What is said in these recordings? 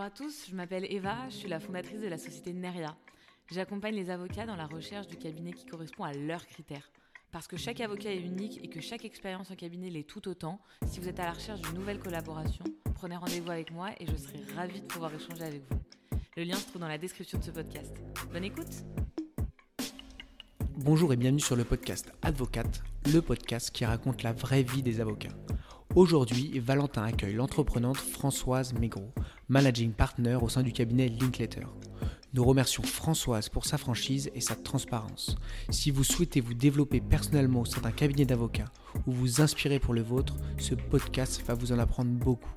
Bonjour à tous, je m'appelle Eva, je suis la fondatrice de la société Neria. J'accompagne les avocats dans la recherche du cabinet qui correspond à leurs critères. Parce que chaque avocat est unique et que chaque expérience en cabinet l'est tout autant, si vous êtes à la recherche d'une nouvelle collaboration, prenez rendez-vous avec moi et je serai ravie de pouvoir échanger avec vous. Le lien se trouve dans la description de ce podcast. Bonne écoute Bonjour et bienvenue sur le podcast Advocate, le podcast qui raconte la vraie vie des avocats. Aujourd'hui, Valentin accueille l'entreprenante Françoise Mégro, managing partner au sein du cabinet Linkletter. Nous remercions Françoise pour sa franchise et sa transparence. Si vous souhaitez vous développer personnellement au sein d'un cabinet d'avocats ou vous inspirer pour le vôtre, ce podcast va vous en apprendre beaucoup.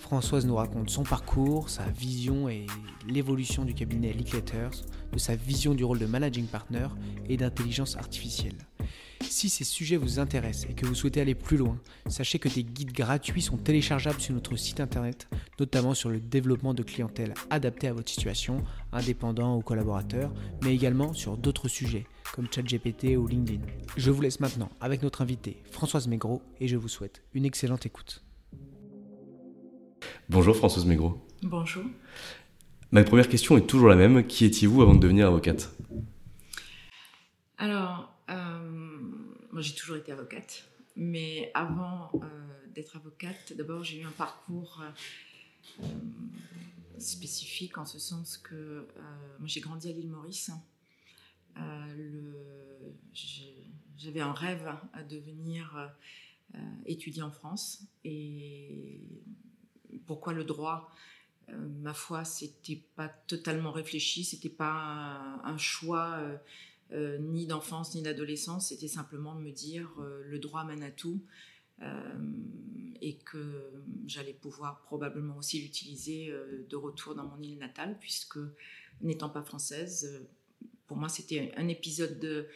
Françoise nous raconte son parcours, sa vision et l'évolution du cabinet Linkletters, de sa vision du rôle de managing partner et d'intelligence artificielle. Si ces sujets vous intéressent et que vous souhaitez aller plus loin, sachez que des guides gratuits sont téléchargeables sur notre site internet, notamment sur le développement de clientèle adaptée à votre situation, indépendant ou collaborateur, mais également sur d'autres sujets comme ChatGPT ou LinkedIn. Je vous laisse maintenant avec notre invitée Françoise Mégro et je vous souhaite une excellente écoute. Bonjour Françoise Mégro. Bonjour. Ma première question est toujours la même. Qui étiez-vous avant de devenir avocate? Alors, moi j'ai toujours été avocate, mais avant euh, d'être avocate, d'abord j'ai eu un parcours euh, spécifique en ce sens que euh, moi j'ai grandi à l'île Maurice. J'avais un rêve à devenir étudier en France. Et pourquoi le droit? Ma foi, c'était pas totalement réfléchi, c'était pas un choix euh, ni d'enfance ni d'adolescence, c'était simplement de me dire euh, le droit mène à tout euh, et que j'allais pouvoir probablement aussi l'utiliser de retour dans mon île natale, puisque n'étant pas française, pour moi c'était un épisode de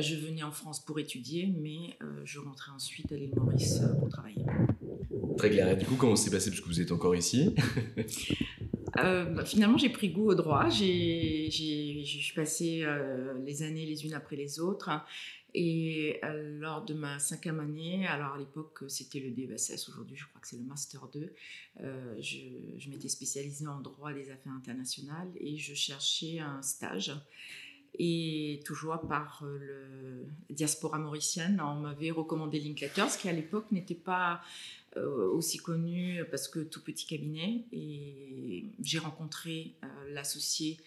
je venais en France pour étudier, mais je rentrais ensuite à l'île Maurice pour travailler. Très clair. Et du coup, comment s'est passé? Parce que vous êtes encore ici. Euh, bah, finalement, j'ai pris goût au droit. J'ai, je suis passée euh, les années les unes après les autres. Et euh, lors de ma cinquième année, alors à l'époque c'était le DESS, aujourd'hui je crois que c'est le Master 2, je, m'étais spécialisée en droit des affaires internationales et je cherchais un stage. Et toujours par le diaspora mauricienne, on m'avait recommandé Linklaters, qui à l'époque n'était pas aussi connu parce que tout petit cabinet. Et j'ai rencontré euh, l'associé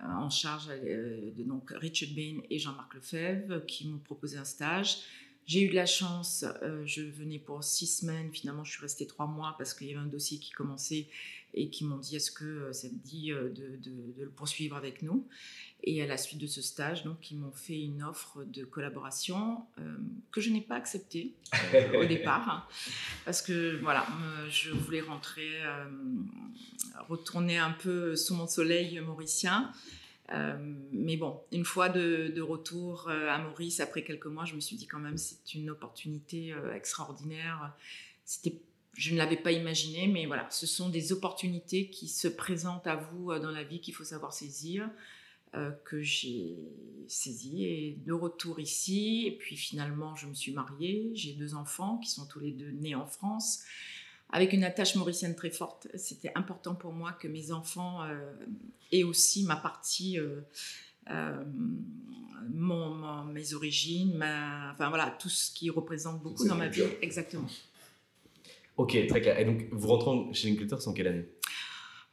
euh, en charge de donc Richard Bain et Jean-Marc Lefebvre qui m'ont proposé un stage. J'ai eu de la chance, je venais pour six semaines, finalement je suis restée trois mois parce qu'il y avait un dossier qui commençait et qui m'ont dit est-ce que ça te dit de, de, le poursuivre avec nous? Et à la suite de ce stage, donc, ils m'ont fait une offre de collaboration euh, que je n'ai pas acceptée euh, au départ, parce que voilà, je voulais rentrer, euh, retourner un peu sous mon soleil mauricien. Mais bon, une fois de, de, retour à Maurice, après quelques mois, je me suis dit quand même c'est une opportunité extraordinaire. C'était je ne l'avais pas imaginé, mais voilà, ce sont des opportunités qui se présentent à vous dans la vie qu'il faut savoir saisir. Euh, que j'ai saisi et de retour ici. Et puis finalement, je me suis mariée. J'ai deux enfants qui sont tous les deux nés en France. Avec une attache mauricienne très forte, c'était important pour moi que mes enfants euh, aient aussi ma partie, euh, mon, mes origines, ma, enfin voilà, tout ce qui représente beaucoup dans ma vie. Exactement. Ok, très clair. Et donc, vous rentrez chez Linklaters en quelle année?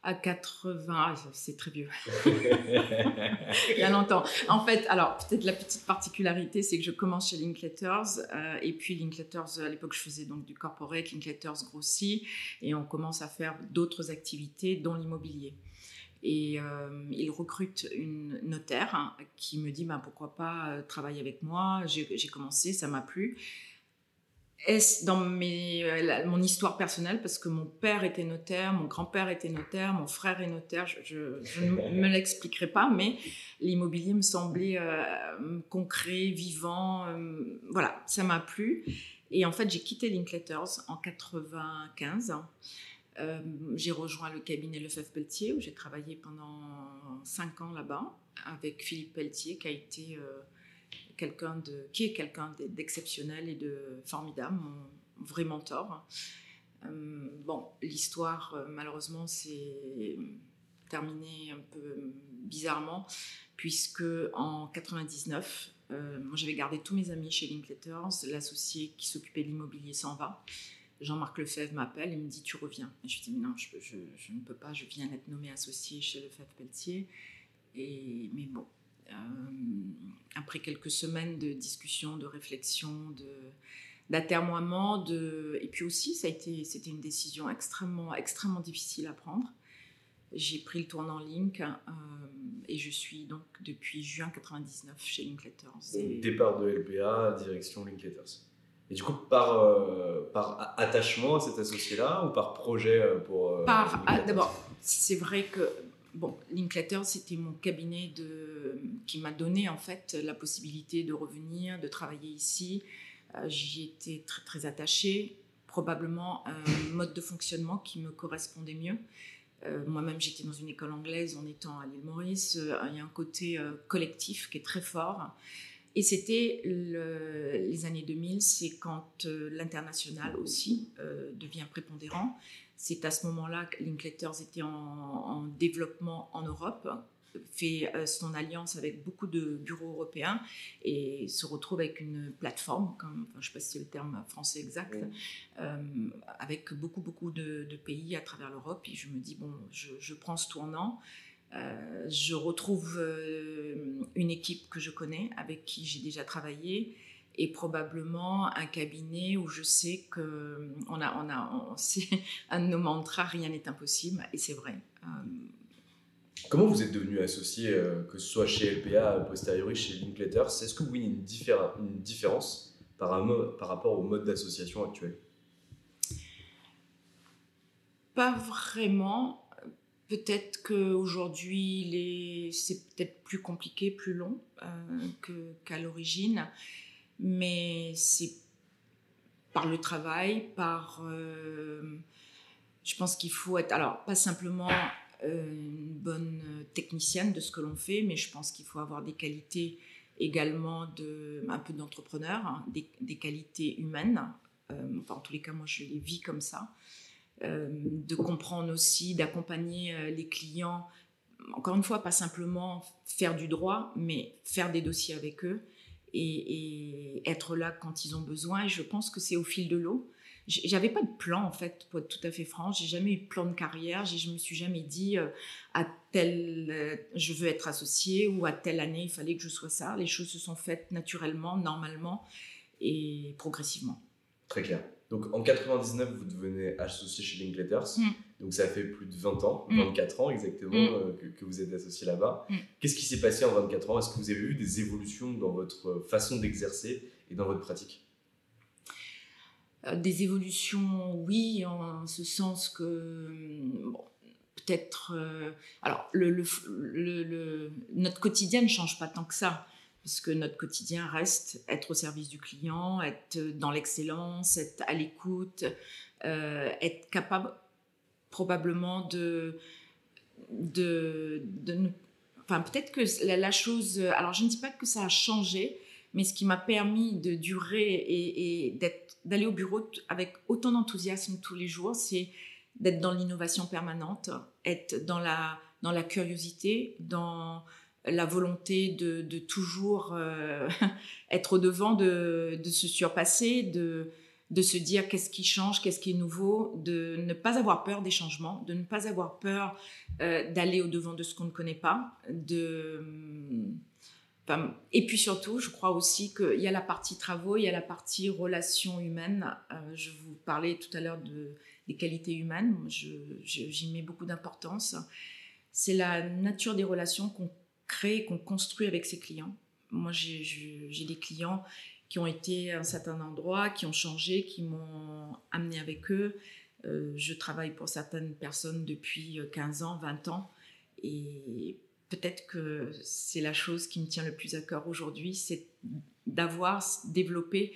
À 80, ah, c'est très vieux. Il y a longtemps. En fait, alors peut-être la petite particularité, c'est que je commence chez Linkletters euh, et puis Linkletters, à l'époque, je faisais donc du corporate, Linkletters grossit et on commence à faire d'autres activités, dont l'immobilier. Et euh, il recrute une notaire hein, qui me dit bah, pourquoi pas euh, travailler avec moi. J'ai commencé, ça m'a plu est-ce dans mes, euh, mon histoire personnelle, parce que mon père était notaire, mon grand-père était notaire, mon frère est notaire, je, ne me l'expliquerai pas, mais l'immobilier me semblait euh, concret, vivant, euh, voilà, ça m'a plu. Et en fait, j'ai quitté Linkletters en 95. j'ai rejoint le cabinet Lefebvre Pelletier, où j'ai travaillé pendant 5 ans là-bas, avec Philippe Pelletier, qui a été quelqu'un qui est quelqu'un d'exceptionnel et de formidable, mon vrai mentor. Euh, bon, l'histoire, euh, malheureusement, s'est terminée un peu bizarrement, puisque en 99, euh, moi j'avais gardé tous mes amis chez Linkletters, l'associé qui s'occupait de l'immobilier s'en va. Jean-Marc Lefebvre m'appelle et me dit Tu reviens Et je dis Mais non, je, ne peux pas, je viens d'être nommé associé chez Lefebvre Pelletier. Et, mais bon, euh, après quelques semaines de discussion, de réflexion, de d'atermoiement, de et puis aussi ça a été c'était une décision extrêmement extrêmement difficile à prendre. J'ai pris le tournant Link euh, et je suis donc depuis juin 99 chez Linkletters. Départ de LPA, direction Linkletters. Et du coup, par, euh, par attachement à cet associé-là ou par projet pour. par, ah, d'abord, c'est vrai que bon, Linklater, c'était mon cabinet de, qui m'a donné en fait la possibilité de revenir, de travailler ici. Euh, j'y étais très, très attachée, probablement un mode de fonctionnement qui me correspondait mieux. Euh, moi-même, j'étais dans une école anglaise en étant à l'île Maurice. Euh, il y a un côté collectif qui est très fort. Et c'était les années 2000, c'est quand l'international aussi devient prépondérant. C'est à ce moment-là que Linkletters était en, développement en Europe, fait euh, son alliance avec beaucoup de bureaux européens et se retrouve avec une plateforme, comme, je ne sais pas si c'est le terme français exact, euh, avec beaucoup, beaucoup de, pays à travers l'Europe. Et je me dis, bon, je, prends ce tournant. Euh, je retrouve une équipe que je connais, avec qui j'ai déjà travaillé, et probablement un cabinet où je sais que on a, on a, c'est un de nos mantras, rien n'est impossible, et c'est vrai. Comment vous êtes devenu associé, euh, que ce soit chez LPA, posteriori chez Linkletters Est-ce que vous voyez une, différence par, rapport au mode d'association actuel? Pas vraiment. Peut-être qu'aujourd'hui, c'est peut-être plus compliqué, plus long euh, qu'à l'origine mais c'est par le travail, par... Euh, je pense qu'il faut être... Alors, pas simplement une bonne technicienne de ce que l'on fait, mais je pense qu'il faut avoir des qualités également de un peu d'entrepreneur, hein, des, qualités humaines. Euh, enfin, en tous les cas, moi, je les vis comme ça. de comprendre aussi, d'accompagner les clients. Encore une fois, pas simplement faire du droit, mais faire des dossiers avec eux et, être là quand ils ont besoin. Et je pense que c'est au fil de l'eau. J'avais pas de plan en fait, pour être tout à fait franche. J'ai jamais eu de plan de carrière. Je me suis jamais dit euh, à tel euh, je veux être associé ou à telle année il fallait que je sois ça. Les choses se sont faites naturellement, normalement et progressivement. Très clair. Donc en 99, vous devenez associé chez Linkletters. Mm. Donc ça fait plus de 20 ans, 24 mm. ans exactement mm. euh, que, vous êtes associé là-bas. Qu'est-ce qui s'est passé en 24 ans? Est-ce que vous avez vu des évolutions dans votre façon d'exercer et dans votre pratique? Des évolutions, oui, en ce sens que peut-être. Euh, alors, le, le, notre quotidien ne change pas tant que ça puisque notre quotidien reste être au service du client, être dans l'excellence, être à l'écoute, euh, être capable probablement de... de, de enfin, peut-être que la, chose... Alors, je ne dis pas que ça a changé, mais ce qui m'a permis de durer et, et d'aller au bureau avec autant d'enthousiasme tous les jours, c'est d'être dans l'innovation permanente, être dans la, dans la curiosité, dans la volonté de, de toujours euh, être au devant, de, de, se surpasser, de, de se dire qu'est-ce qui change, qu'est-ce qui est nouveau, de ne pas avoir peur des changements, de ne pas avoir peur euh, d'aller au-devant de ce qu'on ne connaît pas, de... et puis surtout, je crois aussi qu'il y a la partie travaux, il y a la partie relations humaines. Euh, je vous parlais tout à l'heure de, des qualités humaines, j'y mets beaucoup d'importance. C'est la nature des relations qu'on crée, qu'on construit avec ses clients. Moi, j'ai des clients qui ont été à un certain endroit, qui ont changé, qui m'ont amené avec eux. Euh, je travaille pour certaines personnes depuis 15 ans, 20 ans, et peut-être que c'est la chose qui me tient le plus à cœur aujourd'hui, c'est d'avoir développé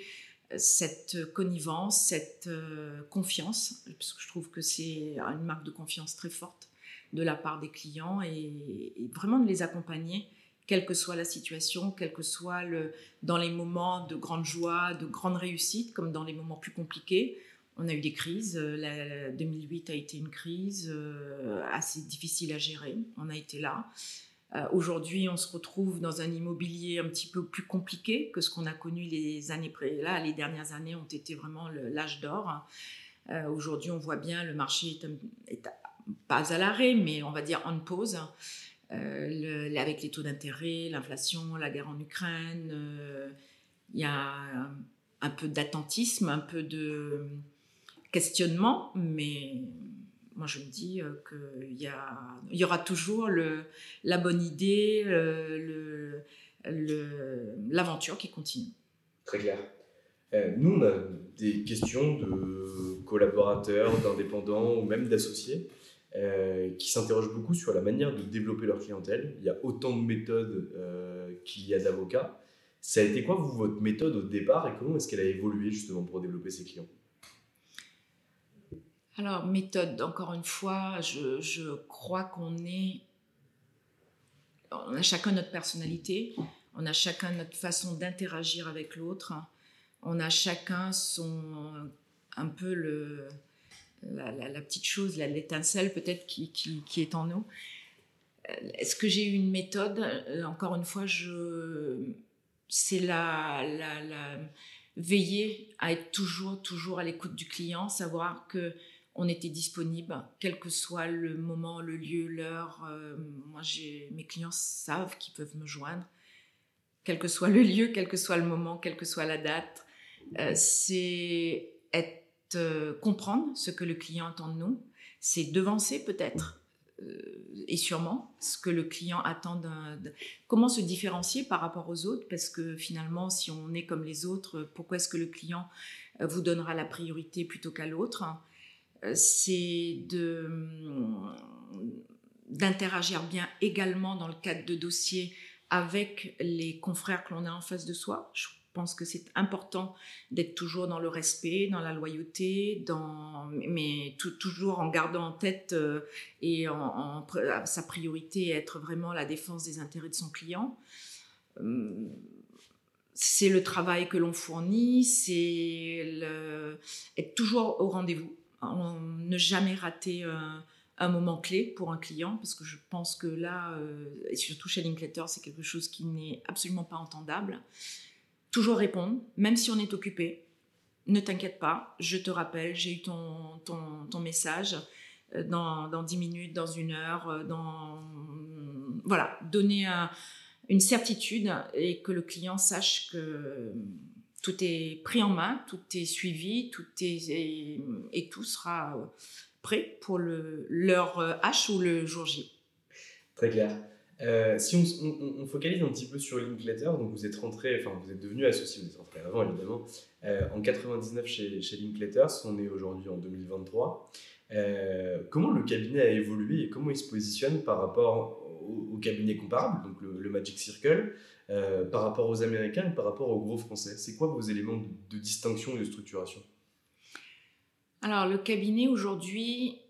cette connivence, cette euh, confiance, parce que je trouve que c'est une marque de confiance très forte de la part des clients et vraiment de les accompagner quelle que soit la situation, quel que soit le, dans les moments de grande joie, de grande réussite, comme dans les moments plus compliqués. On a eu des crises. Euh, la, 2008 a été une crise euh, assez difficile à gérer. On a été là. Euh, aujourd'hui, on se retrouve dans un immobilier un petit peu plus compliqué que ce qu'on a connu les années là. Les dernières années ont été vraiment l'âge d'or. Aujourd'hui, on voit bien le marché est, pas à l'arrêt, mais on va dire en pause. Euh, avec les taux d'intérêt, l'inflation, la guerre en Ukraine, euh, il y a un, peu d'attentisme, un peu de questionnement, mais moi je me dis euh, qu'il y, aura toujours la bonne idée, l'aventure qui continue. Très clair. nous, on a des questions de collaborateurs, d'indépendants ou même d'associés euh, qui s'interrogent beaucoup sur la manière de développer leur clientèle. Il y a autant de méthodes euh, qu'il y a d'avocats. Ça a été quoi, vous, votre méthode au départ et comment est-ce qu'elle a évolué justement pour développer ses clients? Alors, méthode, encore une fois, je, crois qu'on est. On a chacun notre personnalité, on a chacun notre façon d'interagir avec l'autre, on a chacun son. un peu le la, petite chose, l'étincelle peut-être qui, qui, est en nous. Euh, est-ce que j'ai une méthode? Euh, Encore une fois, je, c'est la, veiller à être toujours, toujours à l'écoute du client, savoir que on était disponible, quel que soit le moment, le lieu, l'heure. Euh, moi, mes clients savent qu'ils peuvent me joindre, quel que soit le lieu, quel que soit le moment, quelle que soit la date. c'est être euh, comprendre ce que le client attend de nous, c'est devancer peut-être euh, et sûrement ce que le client attend d'un... Comment se différencier par rapport aux autres Parce que finalement, si on est comme les autres, pourquoi est-ce que le client euh, vous donnera la priorité plutôt qu'à l'autre? C'est de d'interagir bien également dans le cadre de dossiers avec les confrères que l'on a en face de soi. Je pense que c'est important d'être toujours dans le respect, dans la loyauté, mais toujours en gardant en tête euh, et en, sa priorité être vraiment la défense des intérêts de son client. Hum, c'est le travail que l'on fournit, c'est être toujours au rendez-vous, ne jamais rater un, moment clé pour un client, parce que je pense que là, euh, et surtout chez Linklater, c'est quelque chose qui n'est absolument pas entendable toujours répondre, même si on est occupé. Ne t'inquiète pas, je te rappelle, j'ai eu ton, ton, message euh, dans, dans 10 minutes, dans une heure, euh, dans... Voilà, donner une certitude et que le client sache que tout est pris en main, tout est suivi, tout est, et, tout sera prêt pour le, leur H ou le jour J. Très clair. Euh, si on, focalise un petit peu sur Linklater, donc vous êtes rentré, enfin vous êtes devenu associé, vous êtes rentré avant évidemment, euh, en 99 chez, chez Linklater, on est aujourd'hui en 2023. Euh, comment le cabinet a évolué et comment il se positionne par rapport au, cabinet comparable, donc le, Magic Circle, par rapport aux Américains et par rapport aux gros Français C'est quoi vos éléments de, de distinction et de structuration? Alors le cabinet aujourd'hui,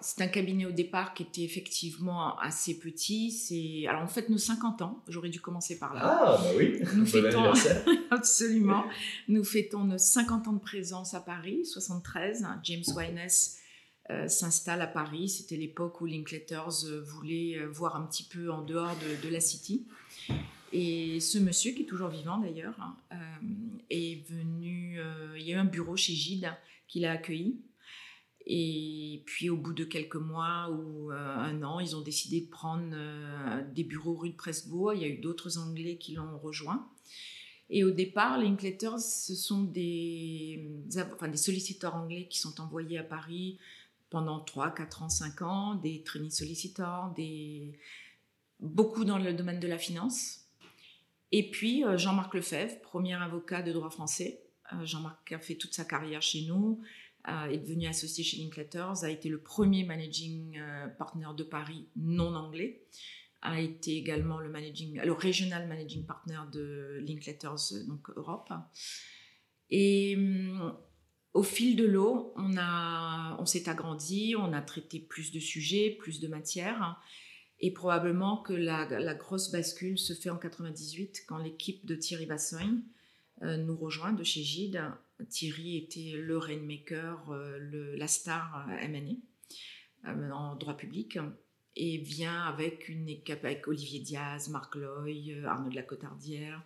c'est un cabinet au départ qui était effectivement assez petit. C'est alors en fait nos 50 ans. J'aurais dû commencer par là. Ah bah oui. Nous fêtons absolument. Nous fêtons nos 50 ans de présence à Paris, 73. James Wines euh, s'installe à Paris. C'était l'époque où Linklaters euh, voulait euh, voir un petit peu en dehors de, la City. Et ce monsieur, qui est toujours vivant d'ailleurs, hein, est venu venu, il y a eu un bureau chez Gide qui l'a accueilli. Et puis au bout de quelques mois ou un an, ils ont décidé de prendre des bureaux rue de Presbourg. Il y a eu d'autres Anglais qui l'ont rejoint. Et au départ, les Linkletters, ce sont des, enfin, des solliciteurs anglais qui sont envoyés à Paris pendant 3, 4 ans, 5 ans, des trainee sollicitors, des... beaucoup dans le domaine de la finance. Et puis euh, Jean-Marc Lefebvre, premier avocat de droit français. Euh, Jean-Marc a fait toute sa carrière chez nous, est devenu associé chez Linkletters, a été le premier managing euh, partner de Paris non anglais a été également le, managing, le regional managing partner de Linkletters, donc Europe. Et hum, au fil de l'eau, on, on s'est agrandi, on a traité plus de sujets, plus de matières. Et probablement que la, grosse bascule se fait en 98 quand l'équipe de Thierry Bassogne euh, nous rejoint de chez Gide. Thierry était le rainmaker, euh, la star euh, M&A en droit public et vient avec avec Olivier Diaz, Marc Loy, Arnaud de la Cotardière,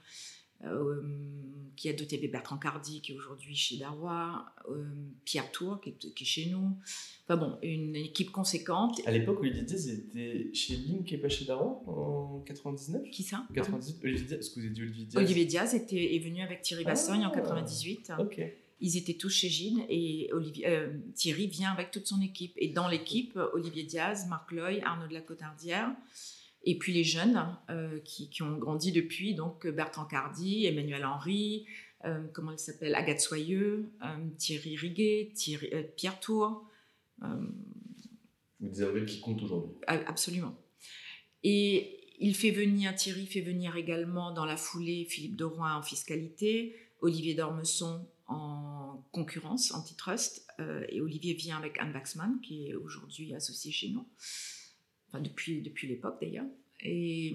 qui a doté Bertrand Cardi, qui est aujourd'hui chez Darrois, euh, Pierre Tour, qui est, chez nous. Enfin bon, une équipe conséquente. À l'époque, Olivier Diaz était chez Link et pas chez Darrois en 99 Qui ça? 98 Olivier Diaz, ce que vous avez dit Olivier Diaz? Olivier Diaz était, est venu avec Thierry Bassogne en 98. Ah, ok. Ils étaient tous chez Gilles et Olivier, euh, Thierry vient avec toute son équipe. Et dans l'équipe, Olivier Diaz, Marc Loy, Arnaud de la Cotardière, et puis les jeunes euh, qui, qui, ont grandi depuis, donc Bertrand Cardi, Emmanuel Henry, euh, comment il s'appelle, Agathe Soyeux, Thierry Riguet, Thierry, Pierre Tour. Vous disiez qui compte aujourd'hui Absolument. Et il fait venir, Thierry fait venir également dans la foulée Philippe de Rouen en fiscalité, Olivier d'Ormesson en concurrence, antitrust, euh, et Olivier vient avec Anne Waxman, qui est aujourd'hui associé chez nous, depuis, depuis l'époque d'ailleurs. Et,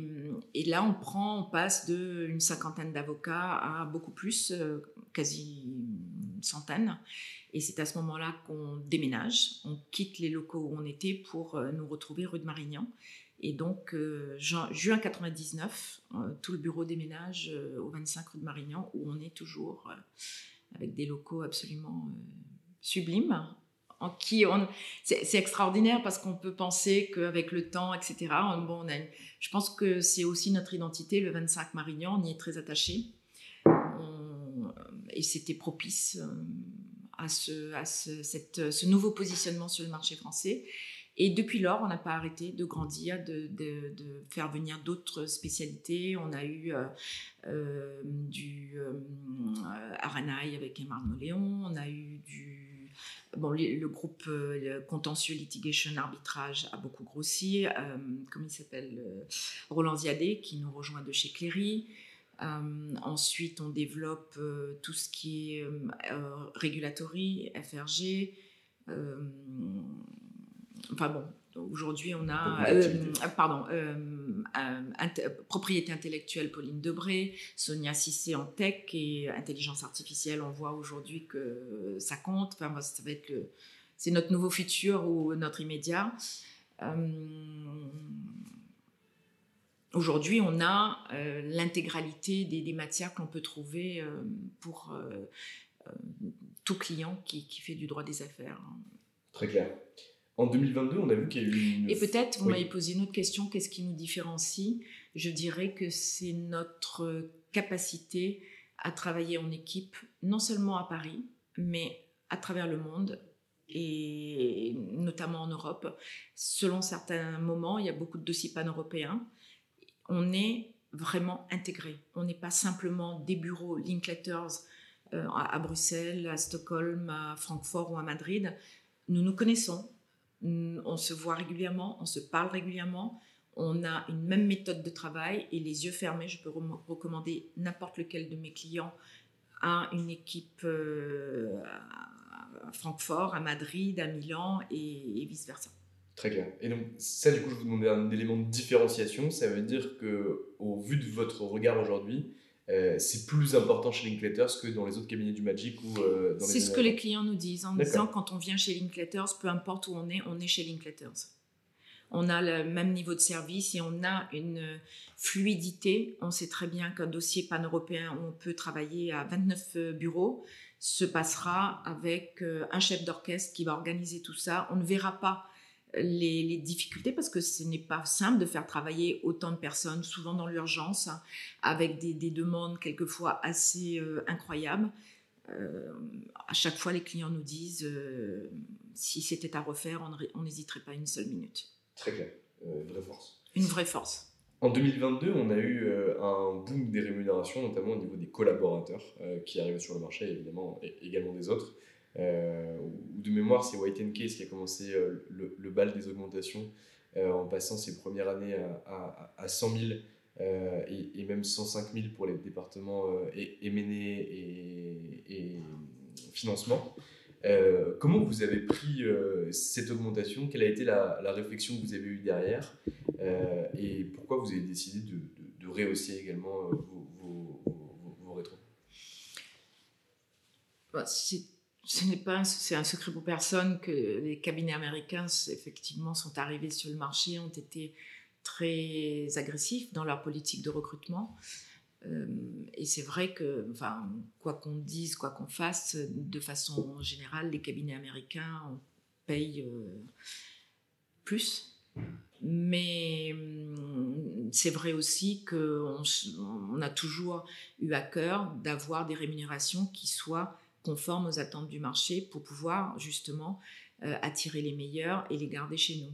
là, on prend, on passe d'une cinquantaine d'avocats à beaucoup plus, euh, quasi une centaine. Et c'est à ce moment-là qu'on déménage, on quitte les locaux où on était pour euh, nous retrouver rue de Marignan. Et donc, juin, juin 99, tout le bureau déménage au 25 rue de Marignan, où on est toujours avec des locaux absolument euh, sublimes. On, c'est, extraordinaire parce qu'on peut penser qu'avec le temps, etc. bon, je pense que c'est aussi notre identité. Le 25 Marignan, on y est très attaché. et c'était propice euh, à, ce, nouveau positionnement sur le marché français. Et depuis lors, on n'a pas arrêté de grandir, de, faire venir d'autres spécialités. On a eu euh, euh du euh, Aranaï avec Emmanuel Léon, on a eu du... Bon, le, groupe euh, contentieux litigation arbitrage a beaucoup grossi. Euh, comment il s'appelle Roland Ziadé qui nous rejoint de chez Cléry. ensuite, on développe tout ce qui est regulatory, FRG. Enfin bon, Aujourd'hui, on a, euh, pardon, euh, propriété intellectuelle Pauline Debré, Sonia Cissé en tech et intelligence artificielle. On voit aujourd'hui que ça compte. Enfin, ça va être le, c'est notre nouveau futur ou notre immédiat. Euh, aujourd'hui, on a l'intégralité des, des, matières qu'on peut trouver pour tout client qui, qui, fait du droit des affaires. Très clair. En 2022, on a vu qu'il y a eu une... Et peut-être, vous m'avez posé une autre question, qu'est-ce qui nous différencie? Je dirais que c'est notre capacité à travailler en équipe, non seulement à Paris, mais à travers le monde, et notamment en Europe. Selon certains moments, il y a beaucoup de dossiers pan-européens. On est vraiment intégré. On n'est pas simplement des bureaux Linkletters euh, à Bruxelles, à Stockholm, à Francfort ou à Madrid. Nous nous connaissons, on se voit régulièrement, on se parle régulièrement, on a une même méthode de travail et les yeux fermés, je peux recommander n'importe lequel de mes clients à une équipe euh, à Francfort, à Madrid, à Milan et, vice-versa. Très clair. Et donc ça, du coup, je vous demandais un élément de différenciation. Ça veut dire que, au vu de votre regard aujourd'hui, euh, c'est plus important chez Linkletters que dans les autres cabinets du Magic ou euh, C'est ce que les clients nous disent en disant quand on vient chez Linkletters, peu importe où on est, on est chez Linkletters. on a le même niveau de service et on a une fluidité. On sait très bien qu'un dossier pan-européen où on peut travailler à 29 bureaux se passera avec un chef d'orchestre qui va organiser tout ça. On ne verra pas les, difficultés parce que ce n'est pas simple de faire travailler autant de personnes, souvent dans l'urgence, avec des, demandes quelquefois assez euh, incroyables. Euh, à chaque fois, les clients nous disent euh, si c'était à refaire, on n'hésiterait pas une seule minute. Très clair, une vraie force. Une vraie force. En 2022, on a eu un boom des rémunérations, notamment au niveau des collaborateurs qui arrivaient sur le marché, évidemment, et également des autres. Euh, ou de mémoire, c'est White Case qui a commencé euh, le, bal des augmentations euh, en passant ses premières années à, à, 100 000 et, même 105 000 pour les départements et, et, et, financement. comment vous avez pris cette augmentation? Quelle a été la, réflexion que vous avez eue derrière? Et pourquoi vous avez décidé de, rehausser également vos, vos, ce n'est pas c'est un secret pour personne que les cabinets américains effectivement sont arrivés sur le marché ont été très agressifs dans leur politique de recrutement. Et c'est vrai que enfin quoi qu'on dise quoi qu'on fasse de façon générale les cabinets américains payent plus. Mais c'est vrai aussi qu'on on a toujours eu à cœur d'avoir des rémunérations qui soient conforme aux attentes du marché pour pouvoir justement euh, attirer les meilleurs et les garder chez nous.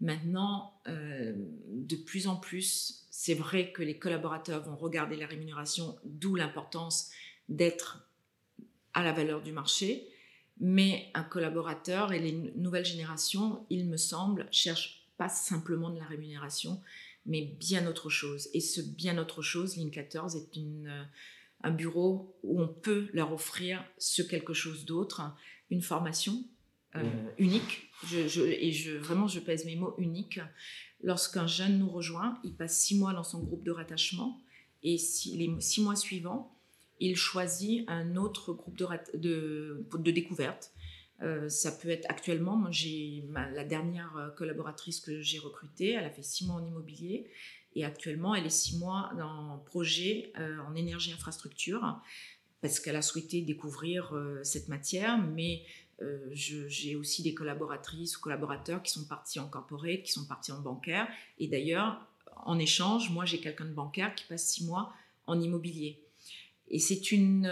Maintenant, euh, de plus en plus, c'est vrai que les collaborateurs vont regarder la rémunération, d'où l'importance d'être à la valeur du marché. Mais un collaborateur et les nouvelles générations, il me semble, cherchent pas simplement de la rémunération, mais bien autre chose. Et ce bien autre chose, Link 14 est une, euh, un bureau où on peut leur offrir ce quelque chose d'autre, une formation euh, unique. et je, vraiment, je pèse mes mots unique. Lorsqu'un jeune nous rejoint, il passe six mois dans son groupe de rattachement et si, les six mois suivants, il choisit un autre groupe de, de, de découverte. Euh, ça peut être actuellement, j'ai la dernière collaboratrice que j'ai recrutée, elle a fait six mois en immobilier et actuellement, elle est six mois dans un projet euh, en énergie infrastructure parce qu'elle a souhaité découvrir euh, cette matière, mais euh, j'ai aussi des collaboratrices ou collaborateurs qui sont partis en corporate, qui sont partis en bancaire. Et d'ailleurs, en échange, moi, j'ai quelqu'un de bancaire qui passe six mois en immobilier. Et c'est une,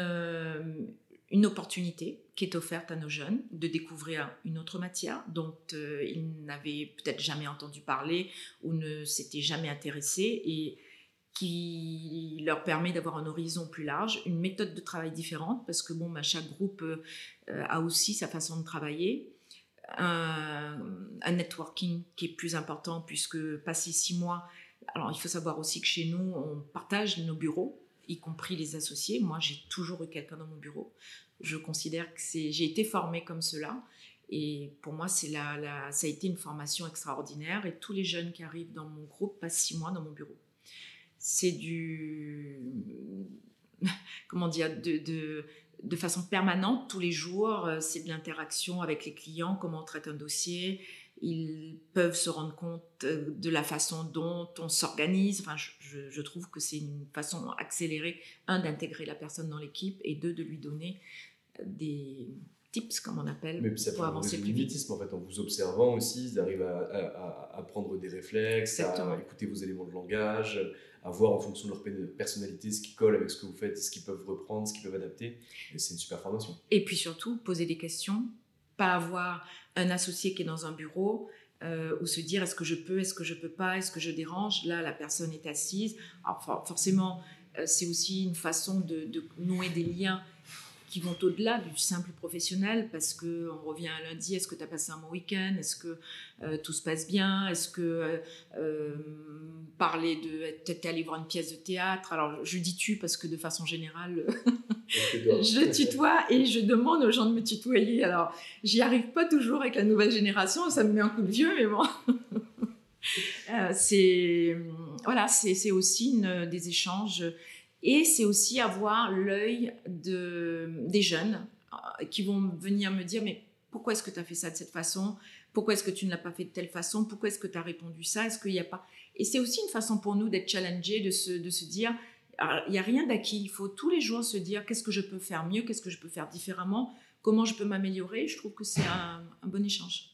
une opportunité qui est offerte à nos jeunes de découvrir une autre matière dont euh, ils n'avaient peut-être jamais entendu parler ou ne s'étaient jamais intéressés et qui leur permet d'avoir un horizon plus large, une méthode de travail différente parce que bon, bah, chaque groupe euh, a aussi sa façon de travailler, un, un, networking qui est plus important puisque passer six mois, alors il faut savoir aussi que chez nous on partage nos bureaux y compris les associés. Moi, j'ai toujours eu quelqu'un dans mon bureau. Je considère que c'est, j'ai été formée comme cela. Et pour moi, c'est la, ça a été une formation extraordinaire. Et tous les jeunes qui arrivent dans mon groupe passent six mois dans mon bureau. C'est du. Comment dire de, de, façon permanente, tous les jours. Euh, c'est de l'interaction avec les clients, comment on traite un dossier, ils peuvent se rendre compte euh, de la façon dont on s'organise. Enfin, je, trouve que c'est une façon accélérée, un, d'intégrer la personne dans l'équipe et deux, de lui donner des tips, comme on appelle, Mais ça pour avancer plus vite. en fait, en vous observant aussi, ils arrivent à, à, prendre des réflexes, à écouter vos éléments de langage, à voir en fonction de leur personnalité ce qui colle avec ce que vous faites, ce qu'ils peuvent reprendre, ce qu'ils peuvent adapter. Et c'est une super formation. Et puis surtout, poser des questions pas avoir un associé qui est dans un bureau euh, ou se dire est-ce que je peux, est-ce que je peux pas, est-ce que je dérange? Là, la personne est assise. Alors, forcément, euh, c'est aussi une façon de, de, nouer des liens qui vont au-delà du simple professionnel parce que on revient à lundi, est-ce que tu as passé un bon week-end, est-ce que euh, tout se passe bien, est-ce que euh, euh, parler de es allé voir une pièce de théâtre, alors je dis tu parce que de façon générale je tutoie et je demande aux gens de me tutoyer, alors j'y arrive pas toujours avec la nouvelle génération, ça me met un coup de vieux mais bon. c'est voilà, c'est aussi une, des échanges et c'est aussi avoir l'œil de, des jeunes euh, qui vont venir me dire, mais pourquoi est-ce que tu as fait ça de cette façon? Pourquoi est-ce que tu ne l'as pas fait de telle façon? Pourquoi est-ce que tu as répondu ça? Est-ce qu'il n'y a pas... Et c'est aussi une façon pour nous d'être challengés, de se, de se dire, il n'y a rien d'acquis, il faut tous les jours se dire qu'est-ce que je peux faire mieux, qu'est-ce que je peux faire différemment, comment je peux m'améliorer? Je trouve que c'est un, bon échange.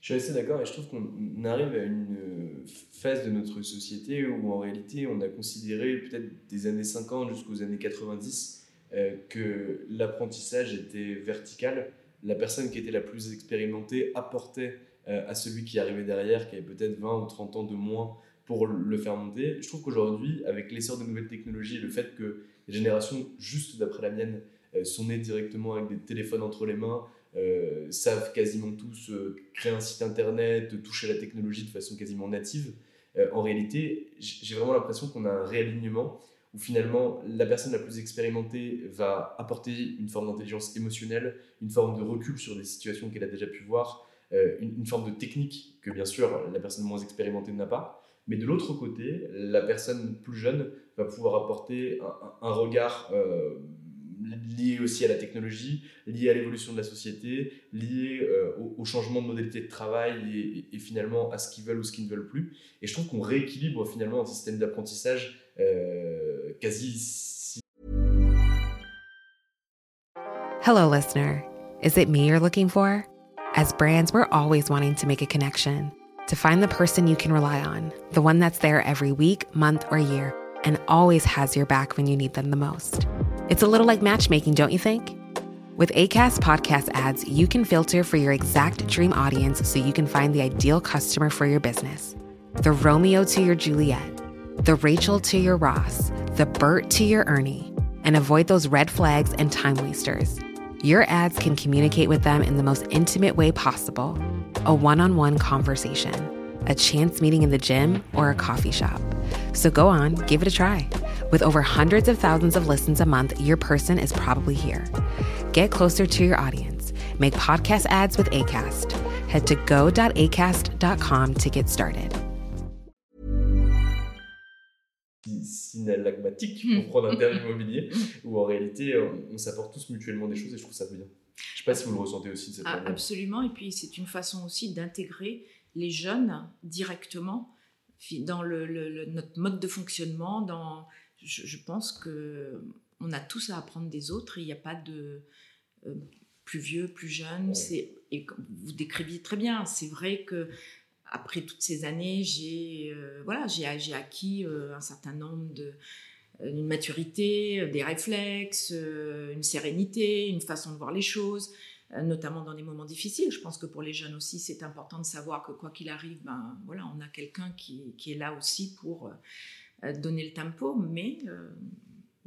Je suis assez d'accord et je trouve qu'on arrive à une phase de notre société où en réalité on a considéré peut-être des années 50 jusqu'aux années 90 euh, que l'apprentissage était vertical. La personne qui était la plus expérimentée apportait euh, à celui qui arrivait derrière, qui avait peut-être 20 ou 30 ans de moins pour le faire monter. Je trouve qu'aujourd'hui, avec l'essor de nouvelles technologies le fait que les générations juste d'après la mienne euh, sont nées directement avec des téléphones entre les mains, euh, savent quasiment tous euh, créer un site internet, toucher la technologie de façon quasiment native, en réalité, j'ai vraiment l'impression qu'on a un réalignement où finalement la personne la plus expérimentée va apporter une forme d'intelligence émotionnelle, une forme de recul sur des situations qu'elle a déjà pu voir, une, forme de technique que bien sûr la personne moins expérimentée n'a pas. Mais de l'autre côté, la personne plus jeune va pouvoir apporter un, regard euh, lié aussi à la technologie, lié à l'évolution de la société, lié euh, au, changement de modalité de travail et, finalement à ce qu'ils veulent ou ce qu'ils ne veulent plus. Et je trouve qu'on rééquilibre finalement un système d'apprentissage euh, quasi... Hello listener, is it me you're looking for? As brands, we're always wanting to make a connection. to find the person you can rely on, the one that's there every week, month, or year, and always has your back when you need them the most. It's a little like matchmaking, don't you think? With ACAST podcast ads, you can filter for your exact dream audience so you can find the ideal customer for your business. The Romeo to your Juliet, the Rachel to your Ross, the Bert to your Ernie, and avoid those red flags and time wasters. Your ads can communicate with them in the most intimate way possible a one on one conversation, a chance meeting in the gym, or a coffee shop. So go on, give it a try. With over hundreds of thousands of listens a month, your person is probably here. Get closer to your audience. Make podcast ads with ACAST. Head to go.acast.com to get started. Synalagmatique pour prendre un terme immobilier, où en réalité on, on s'apporte tous mutuellement des choses et je trouve ça bien. Je ne sais pas si vous le ressentez aussi de cette ah, manière. Absolument, et puis c'est une façon aussi d'intégrer les jeunes directement dans le, notre mode de fonctionnement. Dans, je, pense que on a tous à apprendre des autres. Il n'y a pas de euh, plus vieux, plus jeune. C'est et vous décriviez très bien. C'est vrai que après toutes ces années, j'ai euh, voilà, j'ai acquis euh, un certain nombre de une maturité, des réflexes, une sérénité, une façon de voir les choses, notamment dans des moments difficiles. Je pense que pour les jeunes aussi, c'est important de savoir que quoi qu'il arrive, ben, voilà, on a quelqu'un qui, qui, est là aussi pour donner le tempo, mais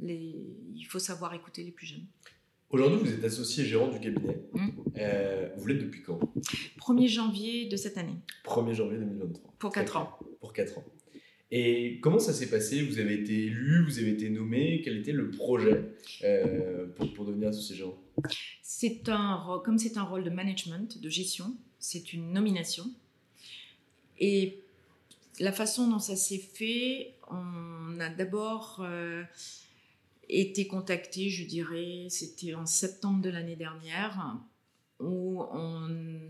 les, il faut savoir écouter les plus jeunes. Aujourd'hui, vous êtes associé gérant du cabinet. Mmh. vous l'êtes depuis quand? 1er janvier de cette année. 1er janvier 2023. Pour 4 ans. Pour 4 ans. Et comment ça s'est passé? Vous avez été élu, vous avez été nommé. Quel était le projet euh, pour, pour, devenir associé gérant? C'est un comme c'est un rôle de management, de gestion, c'est une nomination. Et la façon dont ça s'est fait, on a d'abord euh, été contacté, je dirais, c'était en septembre de l'année dernière, où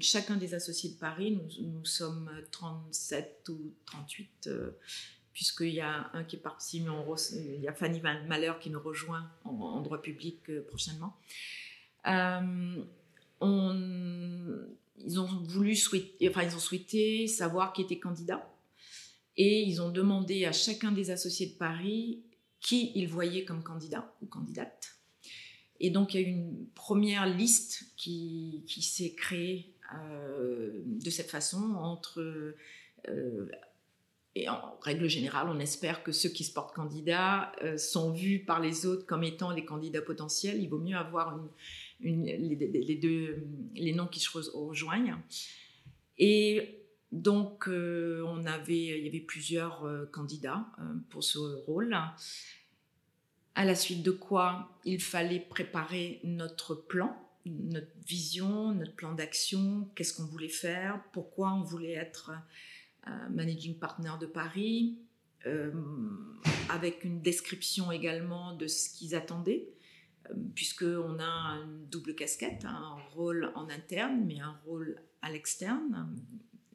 chacun des associés de Paris, nous, sommes 37 ou 38, euh, puisqu'il y a un qui est parti, mais il y a Fanny Malheur qui nous rejoint en, droit public euh, prochainement. Euh, ils ont voulu enfin ils ont souhaité savoir qui était candidat et ils ont demandé à chacun des associés de Paris qui ils voyaient comme candidat ou candidate. Et donc, il y a eu une première liste qui, s'est créée euh, de cette façon entre... Euh, et en règle générale, on espère que ceux qui se portent candidats euh, sont vus par les autres comme étant les candidats potentiels. Il vaut mieux avoir une, les, deux, les noms qui se rejoignent. Et donc, on avait, il y avait plusieurs candidats pour ce rôle. À la suite de quoi il fallait préparer notre plan, notre vision, notre plan d'action, qu'est-ce qu'on voulait faire, pourquoi on voulait être euh, managing partner de Paris, euh, avec une description également de ce qu'ils attendaient puisqu'on a une double casquette, un rôle en interne, mais un rôle à l'externe,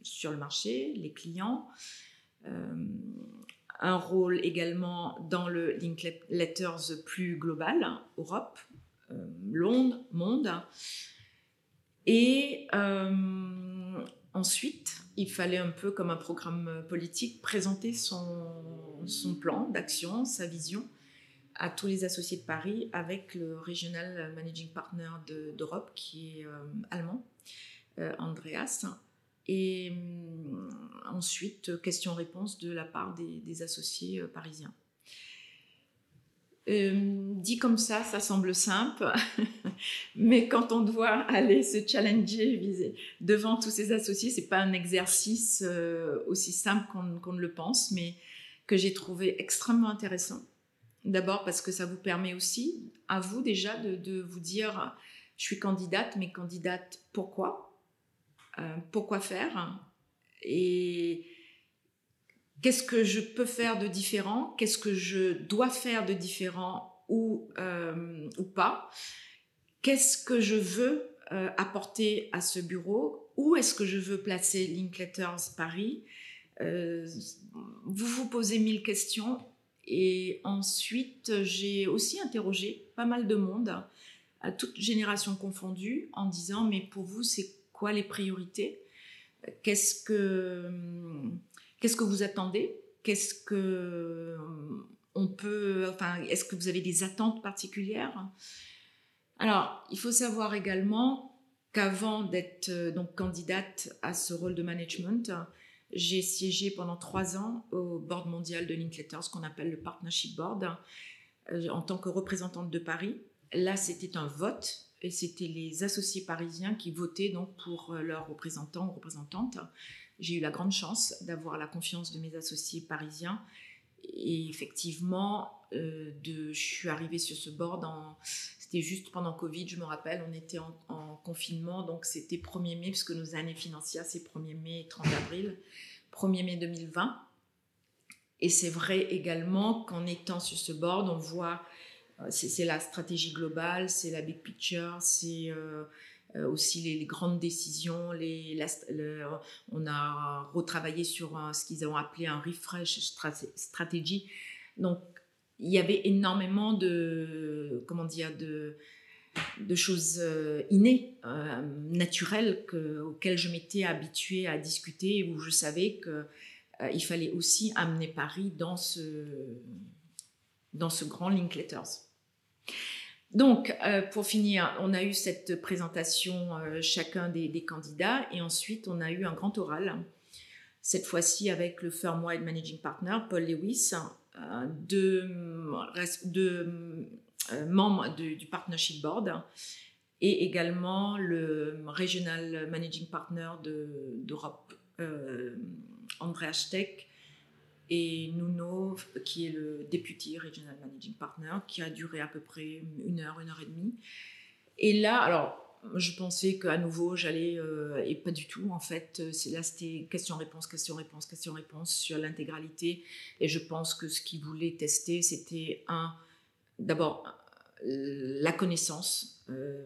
sur le marché, les clients. un rôle également dans le Letters plus global, Europe, Londres, monde. Et ensuite, il fallait un peu comme un programme politique présenter son, plan d'action, sa vision à tous les associés de Paris avec le Regional Managing Partner d'Europe qui est euh, allemand, euh, Andreas. Et euh, ensuite, question-réponse de la part des, associés parisiens. dit comme ça, ça semble simple, mais quand on doit aller se challenger devant tous ces associés, c'est pas un exercice aussi simple qu'on ne le pense, mais que j'ai trouvé extrêmement intéressant D'abord parce que ça vous permet aussi, à vous déjà, de, vous dire, je suis candidate, mais candidate pourquoi? euh, Pourquoi faire Et qu'est-ce que je peux faire de différent Qu'est-ce que je dois faire de différent ou, euh, ou pas Qu'est-ce que je veux euh, apporter à ce bureau Où est-ce que je veux placer Linkletters Paris Vous vous posez mille questions et ensuite, j'ai aussi interrogé pas mal de monde, à toute génération confondue, en disant, mais pour vous, c'est les priorités? Qu'est-ce que, vous attendez? Qu'est-ce que on peut, enfin, est-ce que vous avez des attentes particulières? Alors, il faut savoir également qu'avant d'être donc candidate à ce rôle de management, j'ai siégé pendant trois ans au board mondial de Linkletter, ce qu'on appelle le Partnership Board, euh, en tant que représentante de Paris. Là, c'était un vote et c'était les associés parisiens qui votaient donc pour euh, leurs représentants ou représentantes. J'ai eu la grande chance d'avoir la confiance de mes associés parisiens et effectivement, euh, de, je suis arrivée sur ce board en, c'était juste pendant Covid, je me rappelle, on était en, confinement, donc c'était 1er mai, puisque nos années financières, c'est 1er mai et 30 avril, 1er mai 2020. Et c'est vrai également qu'en étant sur ce board, on voit, c'est la stratégie globale, c'est la big picture, c'est euh, euh, aussi les, grandes décisions. Les, on a retravaillé sur ce qu'ils ont appelé un refresh stratégie. Donc, il y avait énormément de, comment dire, de, choses euh, innées, euh, naturelles, que, auxquelles je m'étais habituée à discuter, où je savais qu'il euh, fallait aussi amener Paris dans ce, dans ce grand Linkletters. Donc, pour finir, on a eu cette présentation chacun des, candidats et ensuite on a eu un grand oral, cette fois-ci avec le Firm-Wide Managing Partner, Paul Lewis, euh, de, de euh, membres du Partnership Board et également le Regional Managing Partner d'Europe, euh, André Hastek, et Nuno, qui est le Deputy Regional Managing Partner, qui a duré à peu près une heure, une heure et demie. Et là, alors, je pensais qu'à nouveau j'allais euh, et pas du tout en fait euh, là c'était question réponse question réponse question réponse sur l'intégralité et je pense que ce qu'ils voulaient tester c'était un d'abord la connaissance euh,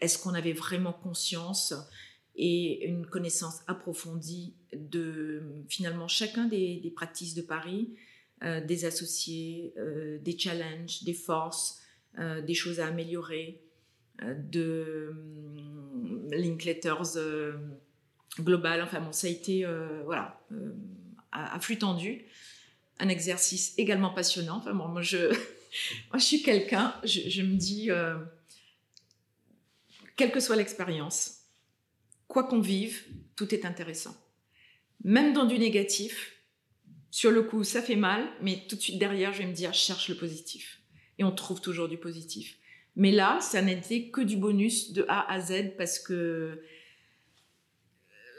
est-ce qu'on avait vraiment conscience et une connaissance approfondie de finalement chacun des, des pratiques de Paris des associés des challenges des forces des choses à améliorer de hum, Linkletters euh, global. Enfin bon, ça a été euh, voilà, euh, à, flux tendu. Un exercice également passionnant. Enfin bon, moi je, moi, je suis quelqu'un, je, me dis, quelle que soit l'expérience, quoi qu'on vive, tout est intéressant. Même dans du négatif, sur le coup, ça fait mal, mais tout de suite derrière, je vais me dire, cherche le positif. Et on trouve toujours du positif. Mais là, ça n'était que du bonus de A à Z parce que euh,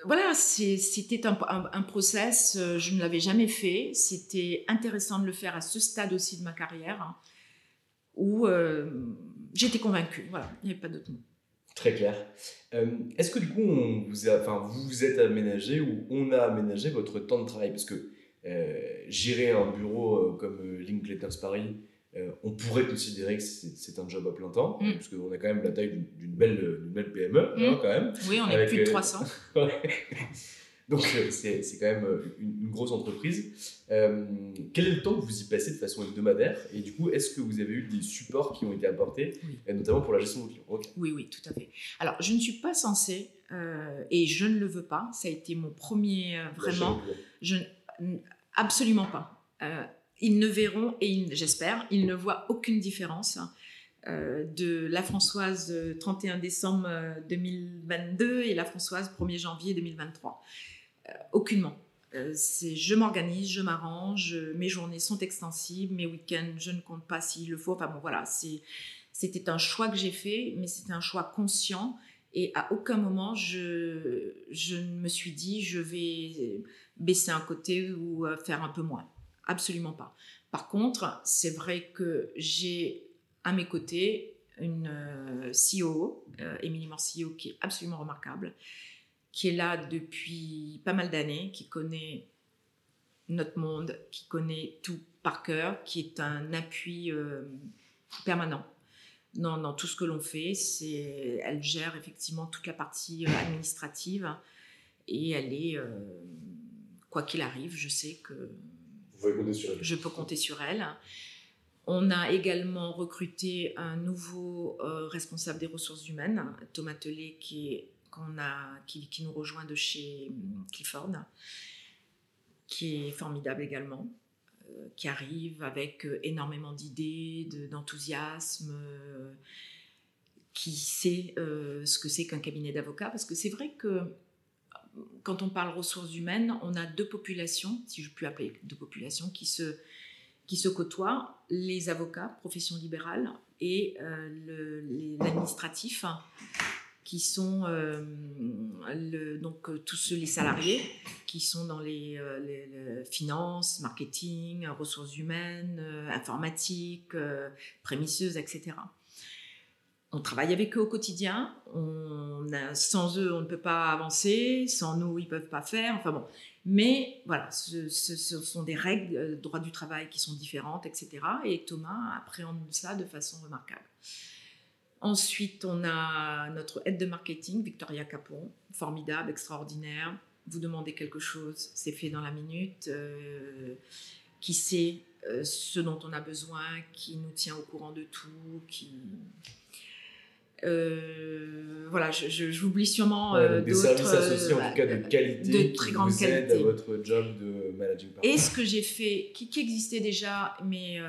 voilà, c'était un, process, euh, je ne l'avais jamais fait. C'était intéressant de le faire à ce stade aussi de ma carrière hein, où euh, j'étais convaincue. Voilà, il n'y avait pas d'autre mot. Très clair. Est-ce que du coup, on vous, enfin, vous vous êtes aménagé ou on a aménagé votre temps de travail? Parce que gérer un bureau comme Linkletters Paris, euh, on pourrait considérer que c'est un job à plein temps, Mm. parce qu'on a quand même la taille d'une- belle, belle PME, Mm. hein, quand même. Oui, on est Avec, plus de euh, 300. Ouais. Donc euh, c'est quand même euh, une, une grosse entreprise. Euh, quel est le temps que vous y passez de façon hebdomadaire? Et du coup, est-ce que vous avez eu des supports qui ont été apportés, Oui. notamment pour la gestion de vos clients? Oui, oui, tout à fait. Alors, je ne suis pas censée, euh, et je ne le veux pas, ça a été mon premier, euh, vraiment, je, absolument pas. Ils ne verront, et j'espère, ils ne voient aucune différence de la Françoise euh, 31 décembre euh, 2022 et la Françoise 1er janvier 2023. Aucunement. Euh, c'est je m'organise, je m'arrange, mes journées sont extensibles, mes week-ends, je ne compte pas s'il le faut. Enfin bon, voilà, c'était un choix que j'ai fait, mais c'était un choix conscient. Et à aucun moment, je, je me suis dit, je vais baisser un côté ou euh, faire un peu moins. Absolument pas. Par contre, c'est vrai que j'ai à mes côtés une euh, CEO, Émilie Morcillo, qui est absolument remarquable, qui est là depuis pas mal d'années, qui connaît notre monde, qui connaît tout par cœur, qui est un appui euh, permanent dans, dans, tout ce que l'on fait. C'est, elle gère effectivement toute la partie euh, administrative et elle est, euh, quoi qu'il arrive, je sais que Vous pouvez compter sur elle. je peux compter sur elle. On a également recruté un nouveau euh, responsable des ressources humaines, Thomas Tellet, qui, est, qui, nous rejoint de chez Clifford, qui est formidable également, euh, qui arrive avec euh, énormément d'idées, de, d'enthousiasme, euh, qui sait ce que c'est qu'un cabinet d'avocats, parce que c'est vrai que quand on parle ressources humaines, on a deux populations, si je puis appeler deux populations, qui se, qui se côtoient, les avocats, profession libérale, et euh, l'administratif, qui sont euh, donc tous ceux, les salariés, qui sont dans les, euh, finances, marketing, ressources humaines, euh, informatique, prémisseuses, etc. On travaille avec eux au quotidien. Sans eux, on ne peut pas avancer. Sans nous, ils ne peuvent pas faire. Enfin bon. Mais voilà, ce, ce, sont des règles, euh, droit du travail qui sont différentes, etc. Et Thomas appréhende ça de façon remarquable. Ensuite, on a notre aide de marketing, Victoria Capon, formidable, extraordinaire. Vous demandez quelque chose, c'est fait dans la minute. Euh, qui sait euh, ce dont on a besoin, qui nous tient au courant de tout, qui euh, voilà, je, je, j'oublie sûrement ouais, des services associés en tout cas de qualité de très grande vous aident qualité. à votre job de managing partner. Et ce que j'ai fait, qui, qui existait déjà, mais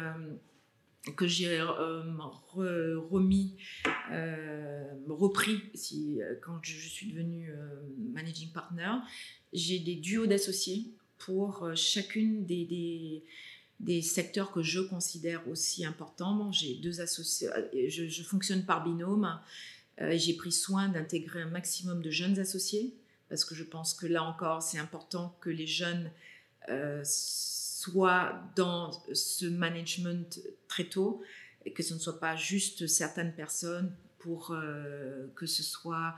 que j'ai euh, re, remis, euh, repris quand je, suis devenue euh, managing partner, j'ai des duos d'associés pour chacune des, secteurs que je considère aussi importants. J'ai deux associés, je, je, fonctionne par binôme. J'ai pris soin d'intégrer un maximum de jeunes associés parce que je pense que là encore, c'est important que les jeunes soient dans ce management très tôt et que ce ne soit pas juste certaines personnes pour euh, que ce soit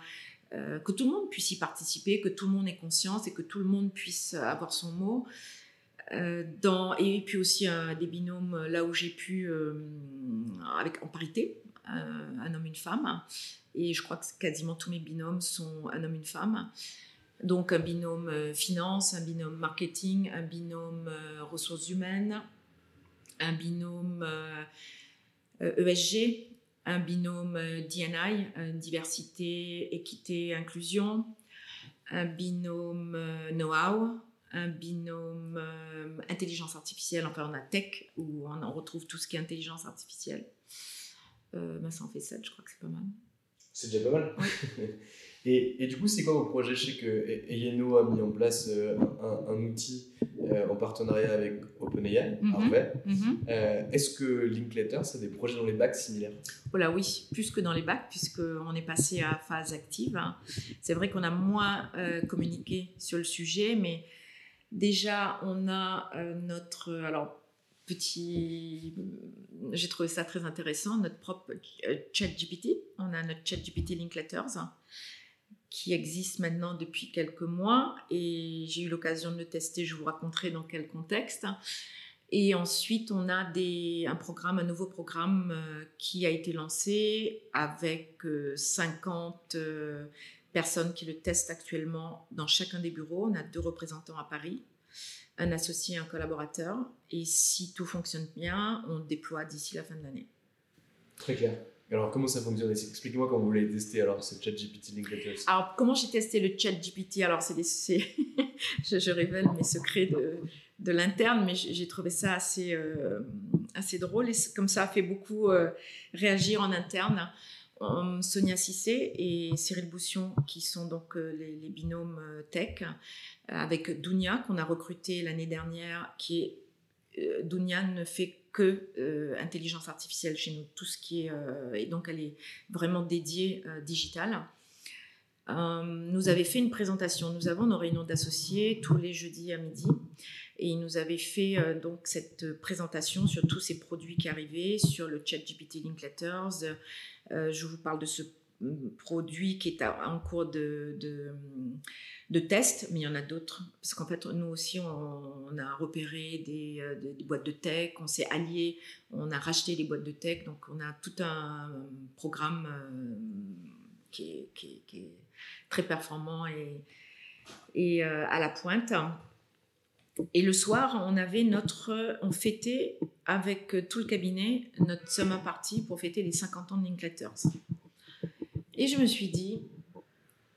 euh, que tout le monde puisse y participer, que tout le monde ait conscience et que tout le monde puisse avoir son mot. Euh, dans, et puis aussi des binômes là où j'ai pu, avec, en parité, un homme, une femme. Et je crois que quasiment tous mes binômes sont un homme, une femme. Donc un binôme euh, finance, un binôme marketing, un binôme euh, ressources humaines, un binôme ESG, E un binôme DNI, diversité, équité, inclusion, un binôme know-how, un binôme euh, intelligence artificielle, enfin on a tech, où on en retrouve tout ce qui est intelligence artificielle. Euh, ben ça en fait 7, je crois que c'est pas mal. C'est déjà pas mal. Oui. et, et, du coup, c'est quoi vos projets Je sais que Eyeno a mis en place euh, un, un, outil euh, en partenariat avec OpenAI. Mm -hmm. Euh, Est-ce que Linkletter, c'est des projets dans les bacs similaires? Voilà, oui, plus que dans les bacs, puisqu'on est passé à phase active. hein. C'est vrai qu'on a moins communiqué sur le sujet, mais déjà, on a notre. Alors, petit. J'ai trouvé ça très intéressant, notre propre chat GPT. On a notre chat GPT Linkletters qui existe maintenant depuis quelques mois et j'ai eu l'occasion de le tester, je vous raconterai dans quel contexte. Et ensuite, on a des, un programme, un nouveau programme qui a été lancé avec 50 personnes qui le testent actuellement dans chacun des bureaux. On a deux représentants à Paris, un associé, un collaborateur. Et si tout fonctionne bien, on déploie d'ici la fin de l'année. Très clair. Alors, comment ça fonctionne Expliquez-moi comment vous l'avez testé, alors, ce ChatGPT Linklaters. Alors, comment j'ai testé le ChatGPT Alors, c'est je, je, révèle mes secrets de, de l'interne, mais j'ai trouvé ça assez, euh, assez drôle et comme ça a fait beaucoup euh, réagir en interne. Sonia Cissé et Cyril Boussion, qui sont donc euh, les, binômes tech, avec Dounia, qu'on a recruté l'année dernière, qui est. Dounia ne fait que intelligence artificielle chez nous, tout ce qui est. et donc, elle est vraiment dédiée digital. nous avait fait une présentation. Nous avons nos réunions d'associés tous les jeudis à midi. Et il nous avait fait euh, donc cette présentation sur tous ces produits qui arrivaient, sur le chat GPT Linkletters. Euh, je vous parle de ce mm, produit qui est en cours de, test, mais il y en a d'autres. Parce qu'en fait, nous aussi, on, a repéré euh, des, boîtes de tech, on s'est allié, on a racheté les boîtes de tech, donc on a tout un programme qui, est, qui, est, très performant et, et à la pointe. Et le soir, on avait notre, on fêtait avec tout le cabinet notre summer party pour fêter les 50 ans de Linklaters. Et je me suis dit,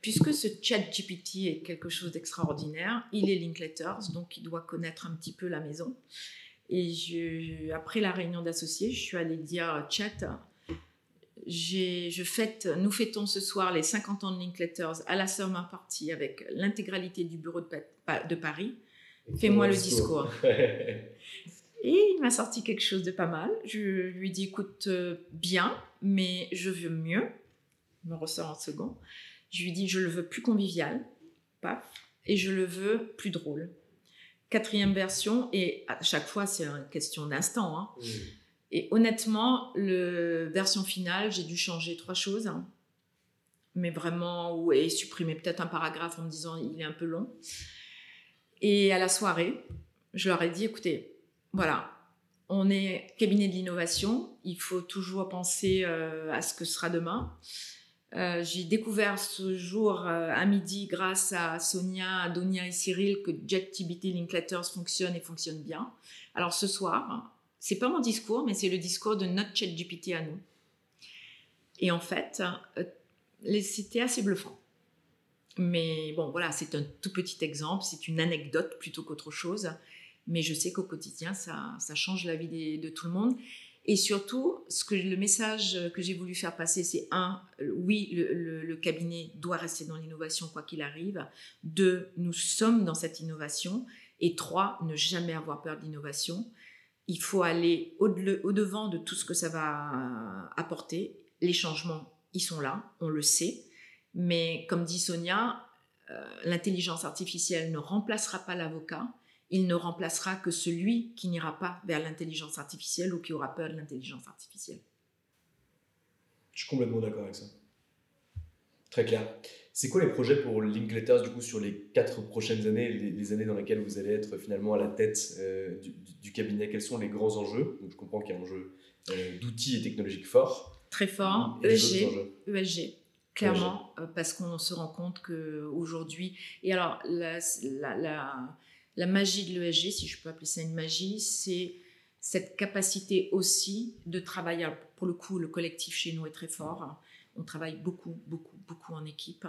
puisque ce chat GPT est quelque chose d'extraordinaire, il est Linklaters, donc il doit connaître un petit peu la maison. Et je, après la réunion d'associés, je suis allée dire chat, je fête, nous fêtons ce soir les 50 ans de Linklaters à la summer party avec l'intégralité du bureau de, de Paris. Fais-moi le discours. Et il m'a sorti quelque chose de pas mal. Je lui ai dit, écoute, euh, bien, mais je veux mieux. Il me ressort en second. Je lui dit, je le veux plus convivial. Paf. Et je le veux plus drôle. Quatrième version, et à chaque fois, c'est une question d'instant. Hein. Et honnêtement, le version finale, j'ai dû changer trois choses. Hein. Mais vraiment, et supprimer peut-être un paragraphe en me disant, il est un peu long. Et à la soirée, je leur ai dit, écoutez, voilà, on est cabinet de l'innovation, il faut toujours penser euh, à ce que sera demain. Euh, j'ai découvert ce jour euh, à midi, grâce à Sonia, Adonia et Cyril, que JetTBT Linklaters fonctionne et fonctionne bien. Alors ce soir, c'est pas mon discours, mais c'est le discours de notre ChatGPT à nous. Et en fait, c'était assez bluffant. Mais bon, voilà, c'est un tout petit exemple, c'est une anecdote plutôt qu'autre chose. Mais je sais qu'au quotidien, ça, change la vie de tout le monde. Et surtout, ce que, le message que j'ai voulu faire passer, c'est un, oui, le, cabinet doit rester dans l'innovation quoi qu'il arrive. Deux, nous sommes dans cette innovation. Et trois, ne jamais avoir peur d'innovation. Il faut aller au-devant de tout ce que ça va apporter. Les changements, ils sont là, on le sait. Mais comme dit Sonia, euh, l'intelligence artificielle ne remplacera pas l'avocat, il ne remplacera que celui qui n'ira pas vers l'intelligence artificielle ou qui aura peur de l'intelligence artificielle. Je suis complètement d'accord avec ça. Très clair. C'est quoi les projets pour Linkletters du coup sur les quatre prochaines années, les, années dans lesquelles vous allez être finalement à la tête euh, du, cabinet? Quels sont les grands enjeux? Donc, Je comprends qu'il y a un enjeu euh, d'outils et technologiques forts. Très fort. ESG. ESG. Clairement, euh, parce qu'on se rend compte qu'aujourd'hui, et alors la, la, la, magie de l'ESG, si je peux appeler ça une magie, c'est cette capacité aussi de travailler. pour le coup, le collectif chez nous est très fort. On travaille beaucoup, beaucoup, beaucoup en équipe.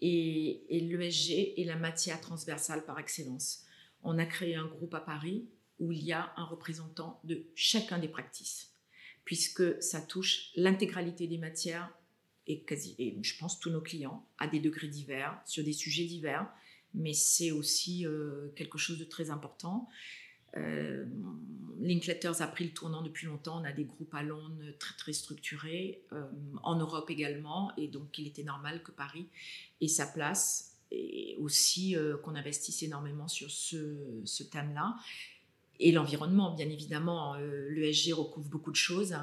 Et, et l'ESG est la matière transversale par excellence. On a créé un groupe à Paris où il y a un représentant de chacun des practices, puisque ça touche l'intégralité des matières et, quasi, et je pense tous nos clients à des degrés divers, sur des sujets divers, mais c'est aussi euh, quelque chose de très important. Euh, Linkletters a pris le tournant depuis longtemps. On a des groupes à Londres très très structurés, euh, en Europe également, et donc il était normal que Paris ait sa place et aussi euh, qu'on investisse énormément sur ce, thème-là. Et l'environnement, bien évidemment, l'ESG recouvre beaucoup de choses.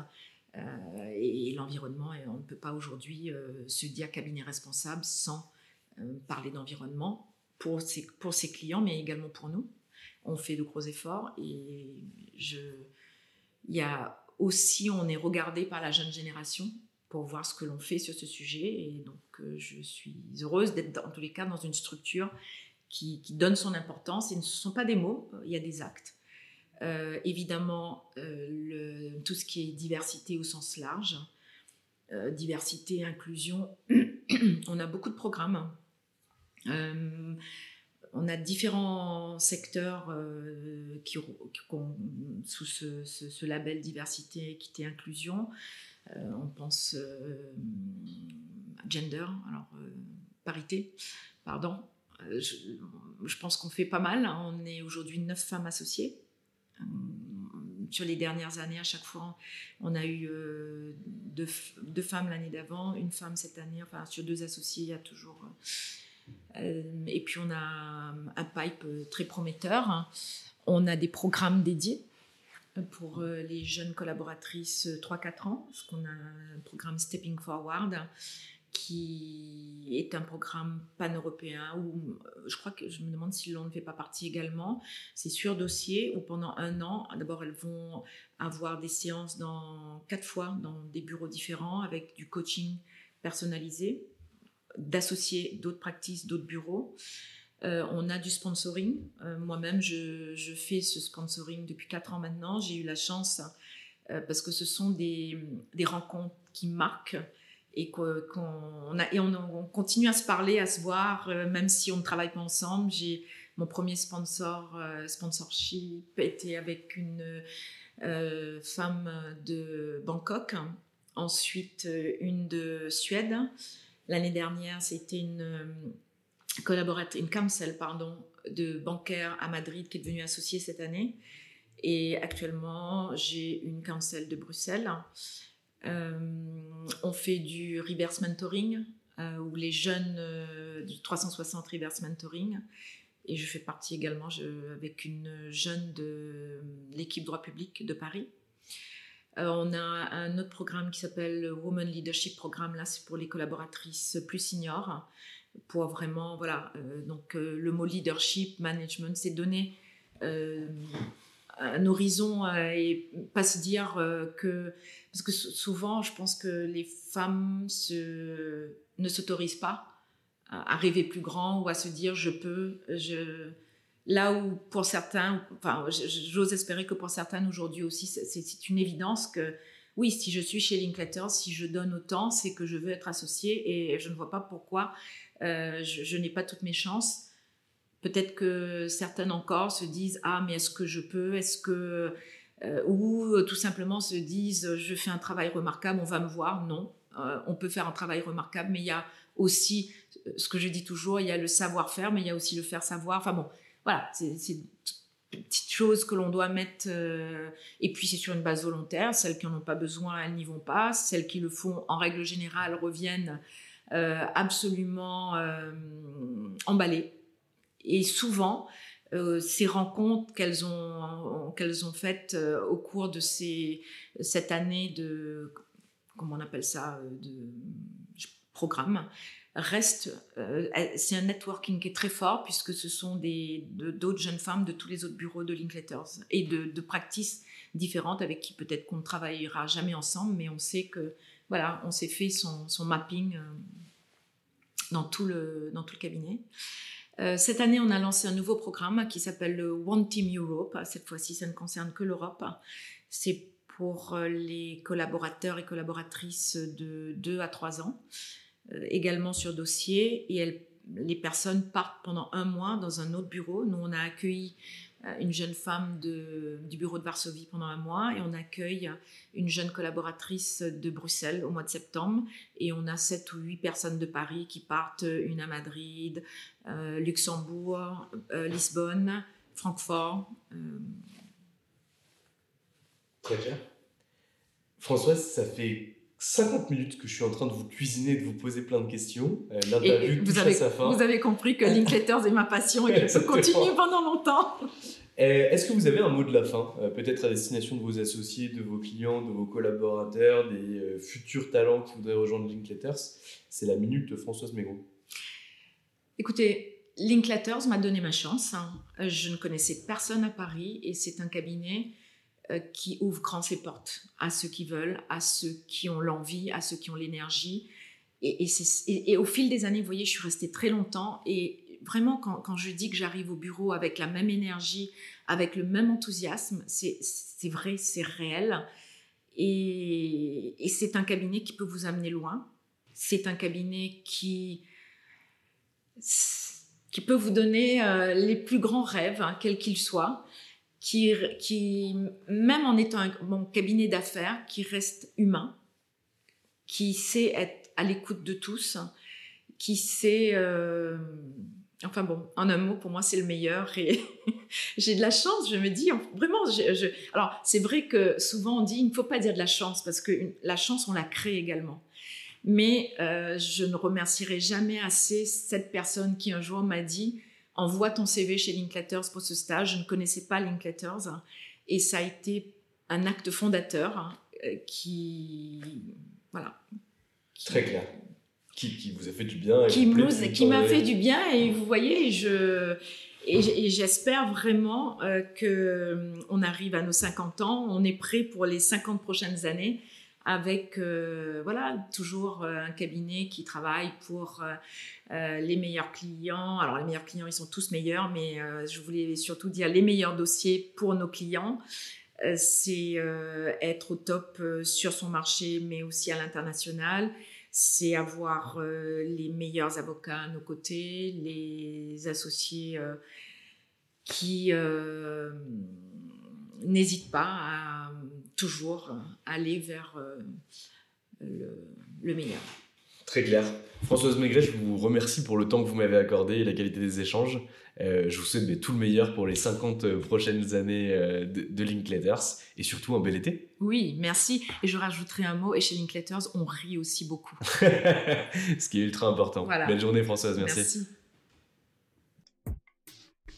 Euh, et, l'environnement, on ne peut pas aujourd'hui se dire cabinet responsable sans parler d'environnement pour ses, clients, mais également pour nous. on fait de gros efforts et y a aussi, on est regardé par la jeune génération pour voir ce que l'on fait sur ce sujet. Et donc, euh, je suis heureuse d'être en tous les cas dans une structure qui, donne son importance. Et ce ne sont pas des mots, il y a des actes. Euh, évidemment, tout ce qui est diversité au sens large, diversité, inclusion, on a beaucoup de programmes on a différents secteurs euh, qui, sous ce, label diversité, équité, inclusion. Euh, on pense euh, gender, alors parité, pardon. Je, pense qu'on fait pas mal. Hein. On est aujourd'hui neuf femmes associées. Sur les dernières années, à chaque fois, on a eu deux, femmes l'année d'avant, une femme cette année. Enfin, sur deux associés, il y a toujours euh, et puis on a un pipe euh, très prometteur. On a des programmes dédiés pour euh, les jeunes collaboratrices 3-4 ans, parce qu'on a un programme Stepping Forward qui est un programme pan-européen où je crois que je me demande si l'on ne fait pas partie également. C'est sur dossier où pendant un an, d'abord elles vont avoir des séances dans quatre fois dans des bureaux différents avec du coaching personnalisé d'associer d'autres pratiques, d'autres bureaux. Euh, on a du sponsoring. Euh, moi-même, je, fais ce sponsoring depuis 4 ans maintenant. J'ai eu la chance, euh, parce que ce sont des, rencontres qui marquent et qu'on a, et on, continue à se parler, à se voir, même si on ne travaille pas ensemble. J'ai mon premier sponsor, sponsorship était avec une femme de Bangkok, ensuite une de Suède. L'année dernière, c'était une euh, collaboratrice, une pardon, de bancaire à Madrid qui est devenue associée cette année. Et actuellement, j'ai une counsel de Bruxelles. Euh, on fait du reverse mentoring, euh, où les jeunes du 360 reverse mentoring. Et je fais partie également avec une jeune de l'équipe droit public de Paris. Euh, on a un autre programme qui s'appelle le Women Leadership Programme. Là, c'est pour les collaboratrices plus seniors. Pour vraiment, voilà, euh, donc euh, le mot leadership, management, c'est donner un horizon et pas se dire que. Parce que souvent, je pense que les femmes ne s'autorisent pas à rêver plus grand ou à se dire je peux, je, Là où pour certains, enfin, j'ose espérer que pour certains aujourd'hui aussi, c'est une évidence que oui, si je suis chez Linklater, si je donne autant, c'est que je veux être associée et je ne vois pas pourquoi euh, je, n'ai pas toutes mes chances. Peut-être que certaines encore se disent ah mais est-ce que je peux, est-ce que euh, ou tout simplement se disent je fais un travail remarquable, on va me voir? Non, euh, on peut faire un travail remarquable, mais il y a aussi ce que je dis toujours, il y a le savoir-faire, mais il y a aussi le faire savoir. Enfin bon, voilà, c'est une petite chose que l'on doit mettre. Euh, et puis c'est sur une base volontaire. Celles qui n'en ont pas besoin, elles n'y vont pas. Celles qui le font, en règle générale, reviennent euh, absolument euh, emballées. Et souvent, ces rencontres qu'elles ont, qu'elles ont faites au cours de ces, cette année de, comment on appelle ça, de programme, reste, euh, c'est un networking qui est très fort puisque ce sont d'autres jeunes femmes de tous les autres bureaux de Linkletters et de, de practices différentes avec qui peut-être qu'on ne travaillera jamais ensemble, mais on sait que voilà, on s'est fait son, mapping euh, dans, tout le, dans tout le cabinet. Euh, cette année, on a lancé un nouveau programme qui s'appelle le One Team Europe. Cette fois-ci, ça ne concerne que l'Europe. C'est pour les collaborateurs et collaboratrices de 2 à 3 ans. Euh, également sur dossier et les personnes partent pendant un mois dans un autre bureau. Nous, on a accueilli euh, une jeune femme du bureau de Varsovie pendant un mois et on accueille une jeune collaboratrice de Bruxelles au mois de septembre et on a sept ou huit personnes de Paris qui partent, une à Madrid, euh, Luxembourg, Lisbonne, Francfort. Très bien. Françoise, ça fait 50 minutes que je suis en train de vous cuisiner, de vous poser plein de questions. Euh, L'interview touche avez, à sa fin. Vous avez compris que Linkletters est ma passion et que je continue pendant longtemps. Euh, est-ce que vous avez un mot de la fin, euh, peut-être à destination de vos associés, de vos clients, de vos collaborateurs, des futurs talents qui voudraient rejoindre Linkletters C'est la minute de Françoise Mégro. Écoutez, Linklaters m'a donné ma chance. Hein. Je ne connaissais personne à Paris et c'est un cabinet qui ouvre grand ses portes à ceux qui veulent, à ceux qui ont l'envie, à ceux qui ont l'énergie. Et, au fil des années, vous voyez, je suis restée très longtemps et vraiment, quand, je dis que j'arrive au bureau avec la même énergie, avec le même enthousiasme, c'est vrai, c'est réel. Et, et c'est un cabinet qui peut vous amener loin. C'est un cabinet qui qui peut vous donner euh, les plus grands rêves, hein, quels qu'ils soient, qui, qui, même en étant un bon cabinet d'affaires, qui reste humain, qui sait être à l'écoute de tous, qui sait... Euh, enfin bon, en un mot, pour moi, c'est le meilleur. Et j'ai de la chance, je me dis, vraiment, alors c'est vrai que souvent on dit, il ne faut pas dire de la chance, parce que la chance, on la crée également. Mais euh, je ne remercierai jamais assez cette personne qui un jour m'a dit envoie ton CV chez Linklaters pour ce stage. Je ne connaissais pas Linklaters. Et ça a été un acte fondateur euh, qui voilà. Très clair. Qui, vous a fait du bien qui m'a fait du bien et vous voyez je et j'espère vraiment euh, que on arrive à nos 50 ans, on est prêt pour les 50 prochaines années avec euh, voilà toujours euh, un cabinet qui travaille pour euh, les meilleurs clients. Alors les meilleurs clients, ils sont tous meilleurs, mais je voulais surtout dire les meilleurs dossiers pour nos clients. c'est être au top sur son marché, mais aussi à l'international. C'est avoir les meilleurs avocats à nos côtés, les associés qui n'hésitent pas à toujours aller vers euh, le, meilleur. Très clair. Françoise Maigret, je vous remercie pour le temps que vous m'avez accordé et la qualité des échanges. Euh, je vous souhaite tout le meilleur pour les 50 prochaines années euh, de, de, Linklaters et surtout un bel été. Oui, merci. Et je rajouterai un mot, et chez Linklaters, on rit aussi beaucoup. Ce qui est ultra important. Belle journée Françoise, merci. Merci.